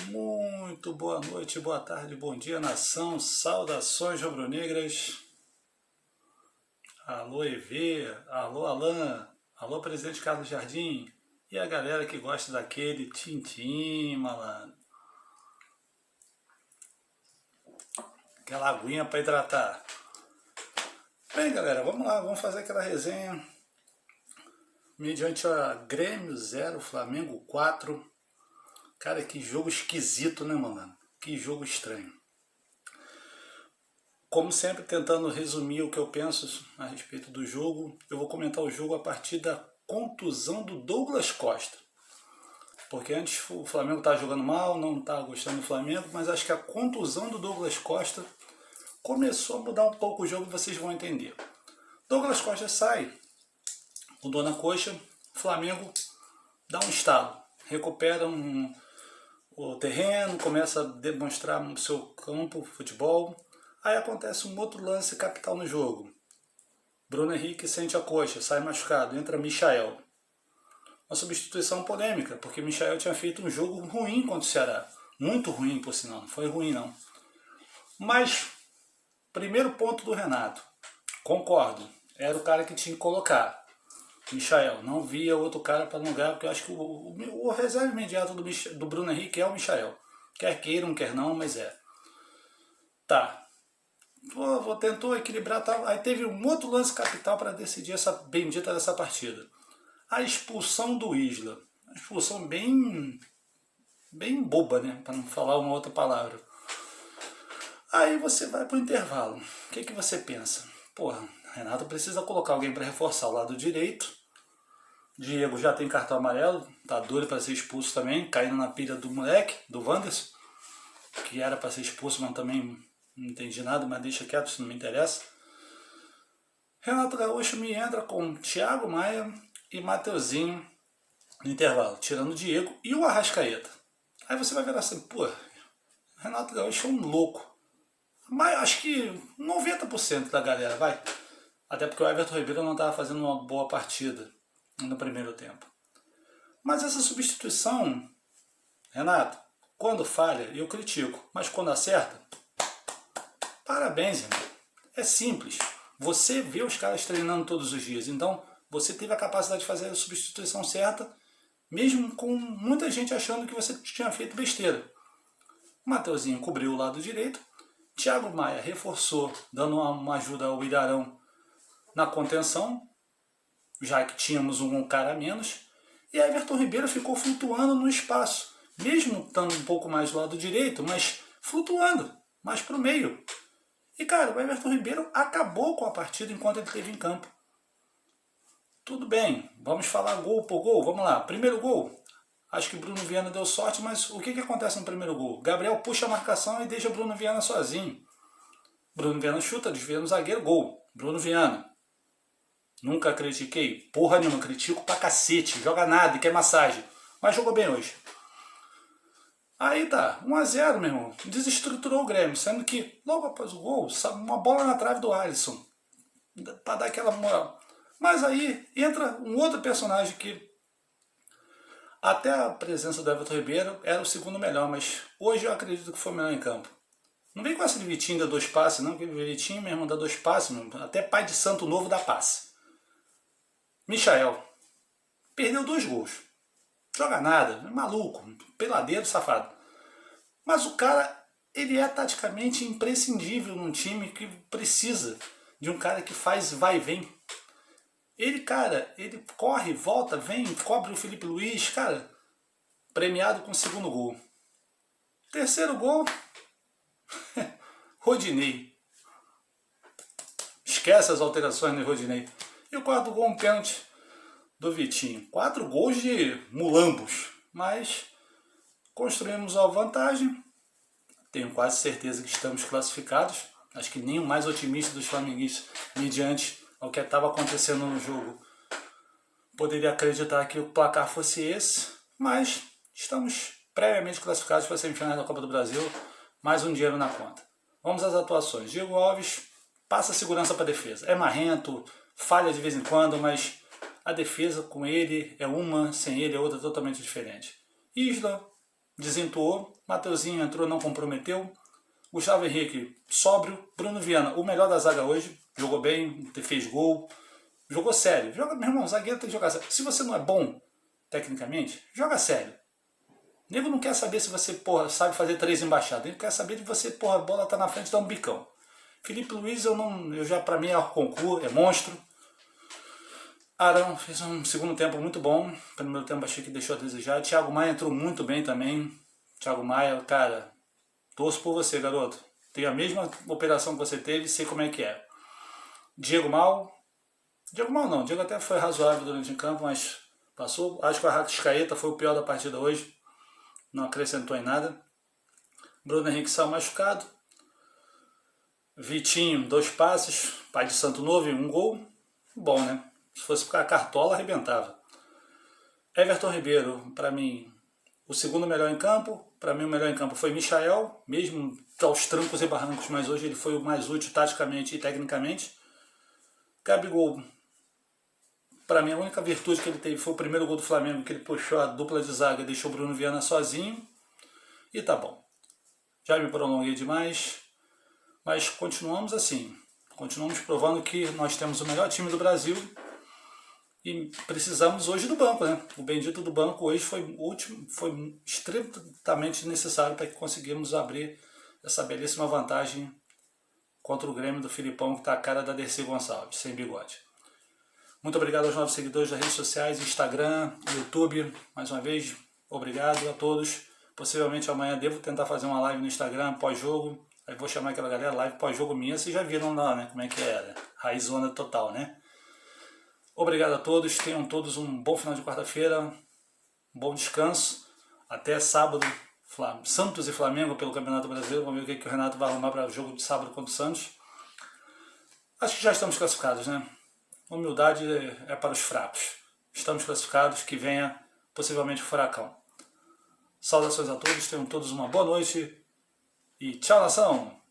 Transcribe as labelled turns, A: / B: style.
A: Muito boa noite, boa tarde, bom dia, nação. Saudações rubro-negras. Alô, EV. Alô, Alain. Alô, presidente Carlos Jardim. E a galera que gosta daquele tintim, malandro. Aquela aguinha para hidratar. Bem, galera, vamos lá, vamos fazer aquela resenha. Mediante a Grêmio 0, Flamengo 4. Cara, que jogo esquisito, né, mano? Que jogo estranho. Como sempre, tentando resumir o que eu penso a respeito do jogo, eu vou comentar o jogo a partir da contusão do Douglas Costa. Porque antes o Flamengo estava jogando mal, não estava gostando do Flamengo, mas acho que a contusão do Douglas Costa começou a mudar um pouco o jogo, vocês vão entender. Douglas Costa sai, o Dona Coxa, o Flamengo dá um estalo, recupera um, o terreno, começa a demonstrar o seu campo, futebol. Aí acontece um outro lance capital no jogo. Bruno Henrique sente a coxa, sai machucado, entra Michael. Uma substituição polêmica, porque Michael tinha feito um jogo ruim contra o Ceará. Muito ruim, por sinal, não foi ruim não. Mas, primeiro ponto do Renato. Concordo, era o cara que tinha que colocar. Michael. Não via outro cara para lugar, porque eu acho que o, o, o reserva imediato do, do Bruno Henrique é o Michael. Quer queiram, quer não, mas é. Tá. Vou, vou, tentou equilibrar, tá. aí teve um outro lance capital para decidir essa bendita dessa partida. A expulsão do Isla. Uma expulsão bem bem boba, né, para não falar uma outra palavra. Aí você vai pro intervalo. O que que você pensa? Porra, Renato precisa colocar alguém para reforçar o lado direito. Diego já tem cartão amarelo, tá doido para ser expulso também, caindo na pilha do moleque, do Wanderson, que era para ser expulso, mas também não entendi nada, mas deixa quieto, isso não me interessa. Renato Gaúcho me entra com Thiago Maia e Mateuzinho no intervalo, tirando o Diego e o Arrascaeta. Aí você vai ver assim, pô, Renato Gaúcho é um louco. Mas acho que 90% da galera vai até porque o Everton Ribeiro não estava fazendo uma boa partida no primeiro tempo. Mas essa substituição, Renato, quando falha, eu critico. Mas quando acerta, parabéns, irmão. É simples. Você vê os caras treinando todos os dias. Então, você teve a capacidade de fazer a substituição certa, mesmo com muita gente achando que você tinha feito besteira. Mateuzinho cobriu o lado direito. Thiago Maia reforçou, dando uma ajuda ao Ilharão na contenção, já que tínhamos um cara a menos, e Everton Ribeiro ficou flutuando no espaço, mesmo estando um pouco mais do lado direito, mas flutuando, mais para o meio. E cara, o Everton Ribeiro acabou com a partida enquanto ele esteve em campo. Tudo bem, vamos falar gol por gol, vamos lá. Primeiro gol, acho que Bruno Viana deu sorte, mas o que, que acontece no primeiro gol? Gabriel puxa a marcação e deixa Bruno Viana sozinho. Bruno Viana chuta, desvia no zagueiro, gol. Bruno Viana. Nunca critiquei. Porra nenhuma, critico pra cacete. Joga nada quer massagem. Mas jogou bem hoje. Aí tá, 1x0, meu irmão. Desestruturou o Grêmio, sendo que logo após o gol, uma bola na trave do Alisson. Pra dar aquela moral. Mas aí entra um outro personagem que até a presença do Everton Ribeiro era o segundo melhor, mas hoje eu acredito que foi o melhor em campo. Não vem com essa de Vitinho da dois passes, não, que Vitinho mesmo dá dois passes, até pai de santo novo dá passe. Michael perdeu dois gols. Joga nada, é maluco, peladeiro, safado. Mas o cara, ele é taticamente imprescindível num time que precisa de um cara que faz vai e vem. Ele, cara, ele corre, volta, vem, cobre o Felipe Luiz, cara, premiado com o segundo gol. Terceiro gol, Rodinei. Esquece as alterações no Rodinei. E o quarto gol, um pênalti do Vitinho. Quatro gols de mulambos, mas construímos a vantagem. Tenho quase certeza que estamos classificados. Acho que nem o mais otimista dos flamenguistas, mediante ao que estava acontecendo no jogo, poderia acreditar que o placar fosse esse, mas estamos previamente classificados para a semifinal da Copa do Brasil, mais um dinheiro na conta. Vamos às atuações. Diego Alves passa segurança para a defesa. É marrento, falha de vez em quando, mas a defesa com ele é uma, sem ele é outra totalmente diferente. Isla desentuou. Mateuzinho entrou, não comprometeu. Gustavo Henrique, sóbrio. Bruno Viana, o melhor da zaga hoje. Jogou bem, fez gol. Jogou sério. Joga, meu irmão, zagueiro tem que jogar sério. Se você não é bom, tecnicamente, joga sério. O nego não quer saber se você, porra, sabe fazer três embaixadas. Ele quer saber de você, porra, a bola tá na frente, dá um bicão. Felipe Luiz, eu não. Eu já, pra mim, é concurso, é monstro. Arão fez um segundo tempo muito bom. Primeiro tempo achei que deixou a desejar. Thiago Maia entrou muito bem também. Thiago Maia, cara, torço por você, garoto. Tem a mesma operação que você teve, sei como é que é. Diego Mal. Diego Mal não, Diego até foi razoável durante o campo, mas passou. Acho que o Arrascaeta foi o pior da partida hoje. Não acrescentou em nada. Bruno Henrique saiu machucado. Vitinho, dois passes. Pai de Santo Novo, um gol. Bom, né? Se fosse ficar a cartola, arrebentava. Everton Ribeiro, para mim, o segundo melhor em campo. Para mim, o melhor em campo foi Michael, mesmo aos trancos e barrancos, mas hoje ele foi o mais útil taticamente e tecnicamente. Gabigol, para mim, a única virtude que ele teve foi o primeiro gol do Flamengo, que ele puxou a dupla de zaga e deixou o Bruno Viana sozinho. E tá bom. Já me prolonguei demais, mas continuamos assim. Continuamos provando que nós temos o melhor time do Brasil e precisamos hoje do banco, né? O bendito do banco hoje foi último, foi extremamente necessário para que conseguimos abrir essa belíssima vantagem contra o Grêmio do Filipão, que está a cara da Dercy Gonçalves, sem bigode. Muito obrigado aos novos seguidores das redes sociais, Instagram, YouTube. Mais uma vez, obrigado a todos. Possivelmente amanhã devo tentar fazer uma live no Instagram pós-jogo. Aí vou chamar aquela galera, live pós-jogo minha. Vocês já viram lá, né? Como é que é, né? Raizona total, né? Obrigado a todos, tenham todos um bom final de quarta-feira, um bom descanso. Até sábado, Santos e Flamengo pelo Campeonato Brasileiro. Vamos ver o que, o Renato vai arrumar para o jogo de sábado contra o Santos. Acho que já estamos classificados, né? Humildade é para os fracos. Estamos classificados, que venha possivelmente o furacão. Saudações a todos, tenham todos uma boa noite e tchau, nação!